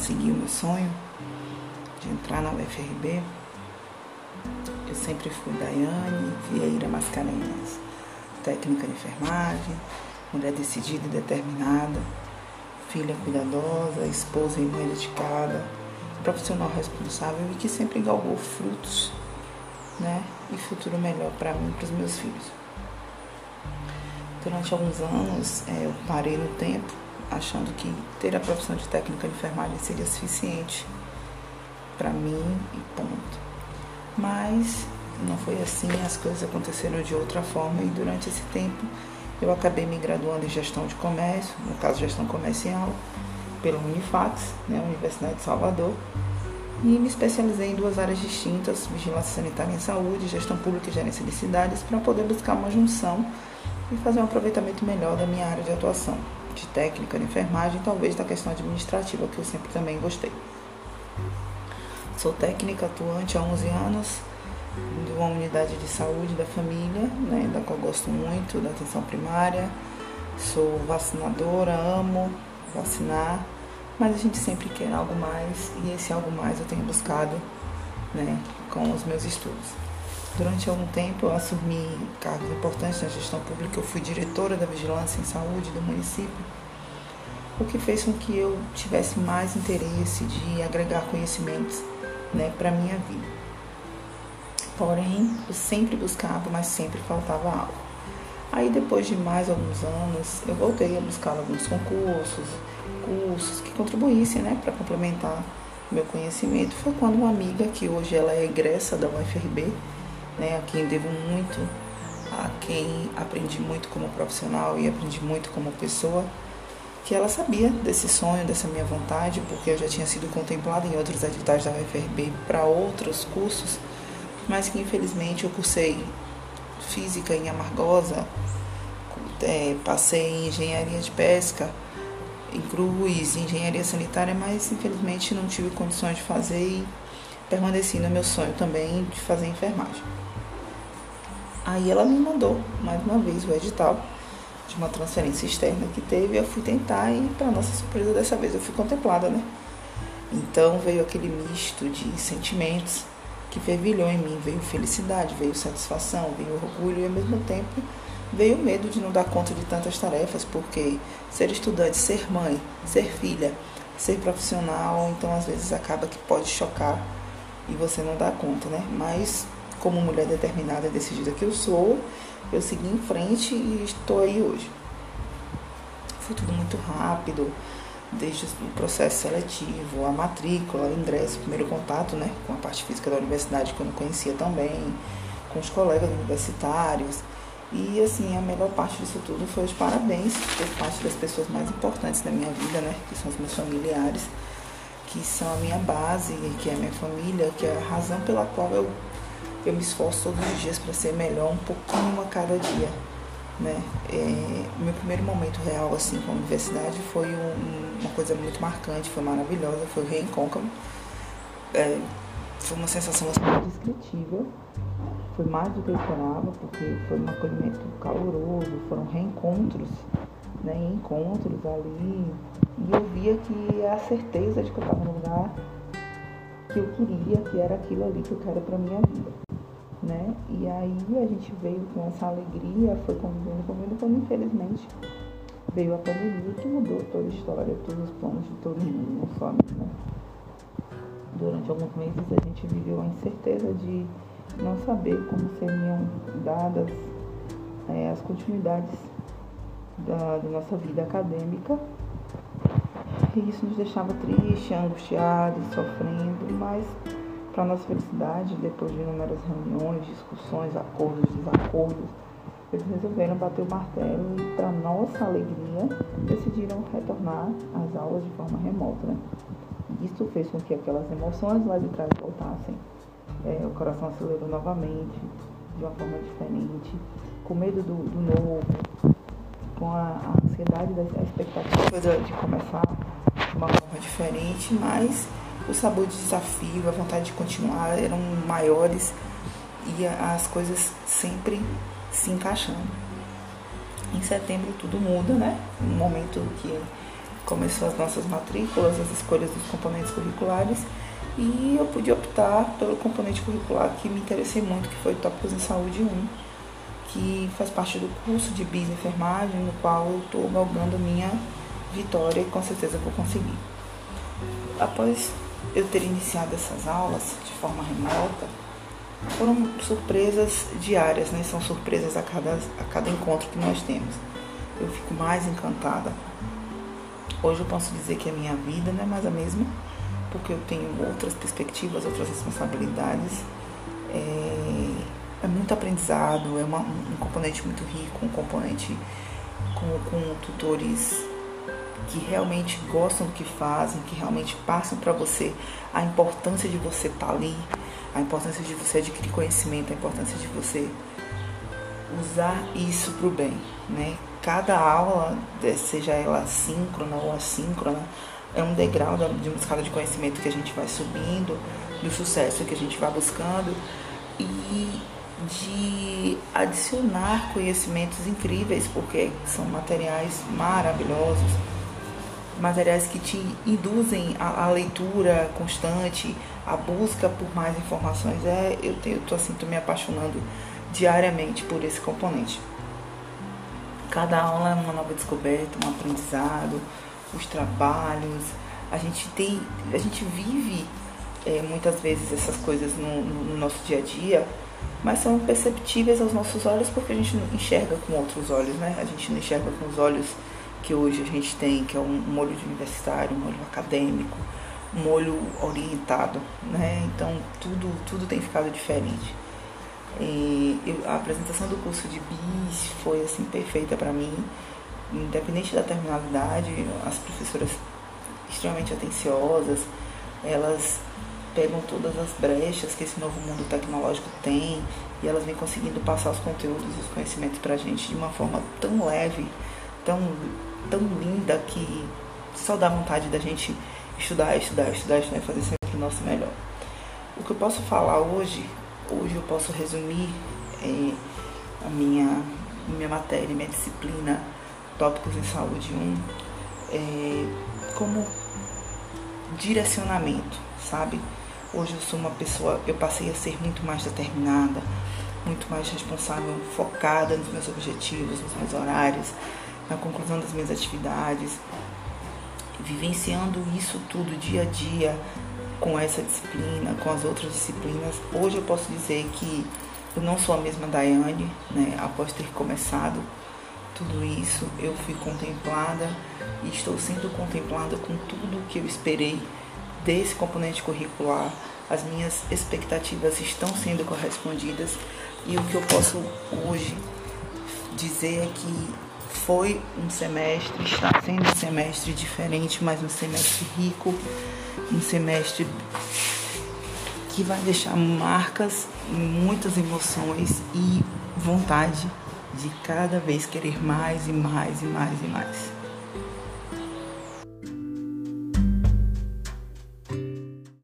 conseguir o meu sonho de entrar na UFRB, eu sempre fui Daiane Vieira Mascarenhas, técnica de enfermagem, mulher decidida e determinada, filha cuidadosa, esposa e mãe dedicada, profissional responsável e que sempre galgou frutos, né? E futuro melhor para mim e para os meus filhos. Durante alguns anos é, eu parei no tempo, achando que ter a profissão de técnica de enfermagem seria suficiente para mim e ponto. Mas não foi assim, as coisas aconteceram de outra forma e durante esse tempo eu acabei me graduando em gestão de comércio, no caso gestão comercial, pela Unifax, né, Universidade de Salvador, e me especializei em duas áreas distintas, vigilância sanitária em saúde, gestão pública e gerência de cidades, para poder buscar uma junção e fazer um aproveitamento melhor da minha área de atuação, de técnica de enfermagem, talvez da questão administrativa, que eu sempre também gostei. Sou técnica atuante há 11 anos, de uma unidade de saúde da família, né, da qual gosto muito, da atenção primária. Sou vacinadora, amo vacinar, mas a gente sempre quer algo mais e esse algo mais eu tenho buscado né, com os meus estudos. Durante algum tempo eu assumi cargos importantes na gestão pública, eu fui diretora da vigilância em saúde do município, o que fez com que eu tivesse mais interesse de agregar conhecimentos né, para a minha vida. Porém, eu sempre buscava, mas sempre faltava algo. Aí, depois de mais alguns anos, eu voltei a buscar alguns concursos, cursos que contribuíssem né, para complementar meu conhecimento. Foi quando uma amiga, que hoje ela é egressa da UFRB, né, a quem devo muito, a quem aprendi muito como profissional e aprendi muito como pessoa, que ela sabia desse sonho, dessa minha vontade, porque eu já tinha sido contemplada em outros editais da UFRB para outros cursos mas que infelizmente eu cursei física em Amargosa, é, passei em engenharia de pesca em Cruz, engenharia sanitária, mas infelizmente não tive condições de fazer e permaneci no meu sonho também de fazer enfermagem. Aí ela me mandou mais uma vez o edital de uma transferência externa que teve, eu fui tentar e para nossa surpresa dessa vez eu fui contemplada, né? Então veio aquele misto de sentimentos que fervilhou em mim. Veio felicidade, veio satisfação, veio orgulho e ao mesmo tempo veio medo de não dar conta de tantas tarefas, porque ser estudante, ser mãe, ser filha, ser profissional, então às vezes acaba que pode chocar e você não dá conta, né? Mas como mulher determinada e decidida que eu sou, eu segui em frente e estou aí hoje. Foi tudo muito rápido desde o processo seletivo, a matrícula, o ingresso, o primeiro contato né, com a parte física da universidade que eu não conhecia também, com os colegas universitários. E assim, a melhor parte disso tudo foi os parabéns por parte das pessoas mais importantes da minha vida, né? Que são os meus familiares, que são a minha base, que é a minha família, que é a razão pela qual eu, eu me esforço todos os dias para ser melhor um pouquinho a cada dia né? É, meu primeiro momento real assim com a universidade foi um, uma coisa muito marcante, foi maravilhosa, foi o reencontro. É, foi uma sensação assim, indescritível. Foi mais do que eu esperava, porque foi um acolhimento caloroso, foram reencontros, né, encontros ali. E eu via que a certeza de que eu estava no lugar que eu queria, que era aquilo ali que eu quero para minha vida né? E aí a gente veio com essa alegria, foi convivendo, convivendo, quando infelizmente veio a pandemia que mudou toda a história, todos os planos de todo mundo, não só mim, né? Durante alguns meses a gente viveu a incerteza de não saber como seriam dadas é, as continuidades da, da nossa vida acadêmica. E isso nos deixava triste, angustiados, sofrendo, mas para nossa felicidade, depois de inúmeras reuniões, discussões, acordos, desacordos, eles resolveram bater o martelo e, para nossa alegria, decidiram retornar às aulas de forma remota. Né? Isso fez com que aquelas emoções lá de trás voltassem. É, o coração acelerou novamente, de uma forma diferente, com medo do, do novo, com a, a ansiedade da expectativa de começar uma forma diferente, mas o sabor de desafio, a vontade de continuar eram maiores e as coisas sempre se encaixando. Em setembro tudo muda, né? Um momento que começou as nossas matrículas, as escolhas dos componentes curriculares e eu pude optar pelo componente curricular que me interessei muito, que foi Tópicos em Saúde 1, que faz parte do curso de Bis Enfermagem, no qual eu estou galgando minha vitória e com certeza vou conseguir. Após eu ter iniciado essas aulas de forma remota, foram surpresas diárias, né? São surpresas a cada, a cada encontro que nós temos. Eu fico mais encantada. Hoje eu posso dizer que a minha vida não é mais a mesma, porque eu tenho outras perspectivas, outras responsabilidades. É, é muito aprendizado, é uma, um componente muito rico, um componente com, com tutores que realmente gostam do que fazem, que realmente passam para você a importância de você estar tá ali, a importância de você adquirir conhecimento, a importância de você usar isso para o bem, né? Cada aula, seja ela síncrona ou assíncrona, é um degrau de uma escala de conhecimento que a gente vai subindo, do sucesso que a gente vai buscando e de adicionar conhecimentos incríveis, porque são materiais maravilhosos, materiais que te induzem a, a leitura constante, a busca por mais informações. É, eu estou assim, tô me apaixonando diariamente por esse componente. Cada aula é uma nova descoberta, um aprendizado, os trabalhos. A gente tem, a gente vive é, muitas vezes essas coisas no, no nosso dia a dia, mas são perceptíveis aos nossos olhos porque a gente não enxerga com outros olhos, né? A gente não enxerga com os olhos que hoje a gente tem, que é um, um olho de universitário, um olho acadêmico, um olho orientado, né? Então tudo, tudo tem ficado diferente. E a apresentação do curso de BIS foi assim perfeita para mim, independente da terminalidade, as professoras extremamente atenciosas, elas pegam todas as brechas que esse novo mundo tecnológico tem e elas vêm conseguindo passar os conteúdos e os conhecimentos para a gente de uma forma tão leve, tão, tão linda que só dá vontade da gente estudar, estudar, estudar, estudar e fazer sempre o nosso melhor. O que eu posso falar hoje, hoje eu posso resumir é, a minha, minha matéria, minha disciplina, tópicos em saúde 1, é, como direcionamento, sabe? Hoje eu sou uma pessoa, eu passei a ser muito mais determinada, muito mais responsável, focada nos meus objetivos, nos meus horários, na conclusão das minhas atividades, vivenciando isso tudo dia a dia com essa disciplina, com as outras disciplinas. Hoje eu posso dizer que eu não sou a mesma Daiane, né? Após ter começado tudo isso, eu fui contemplada e estou sendo contemplada com tudo que eu esperei desse componente curricular, as minhas expectativas estão sendo correspondidas e o que eu posso hoje dizer é que foi um semestre, está sendo um semestre diferente, mas um semestre rico, um semestre que vai deixar marcas, muitas emoções e vontade de cada vez querer mais e mais e mais e mais.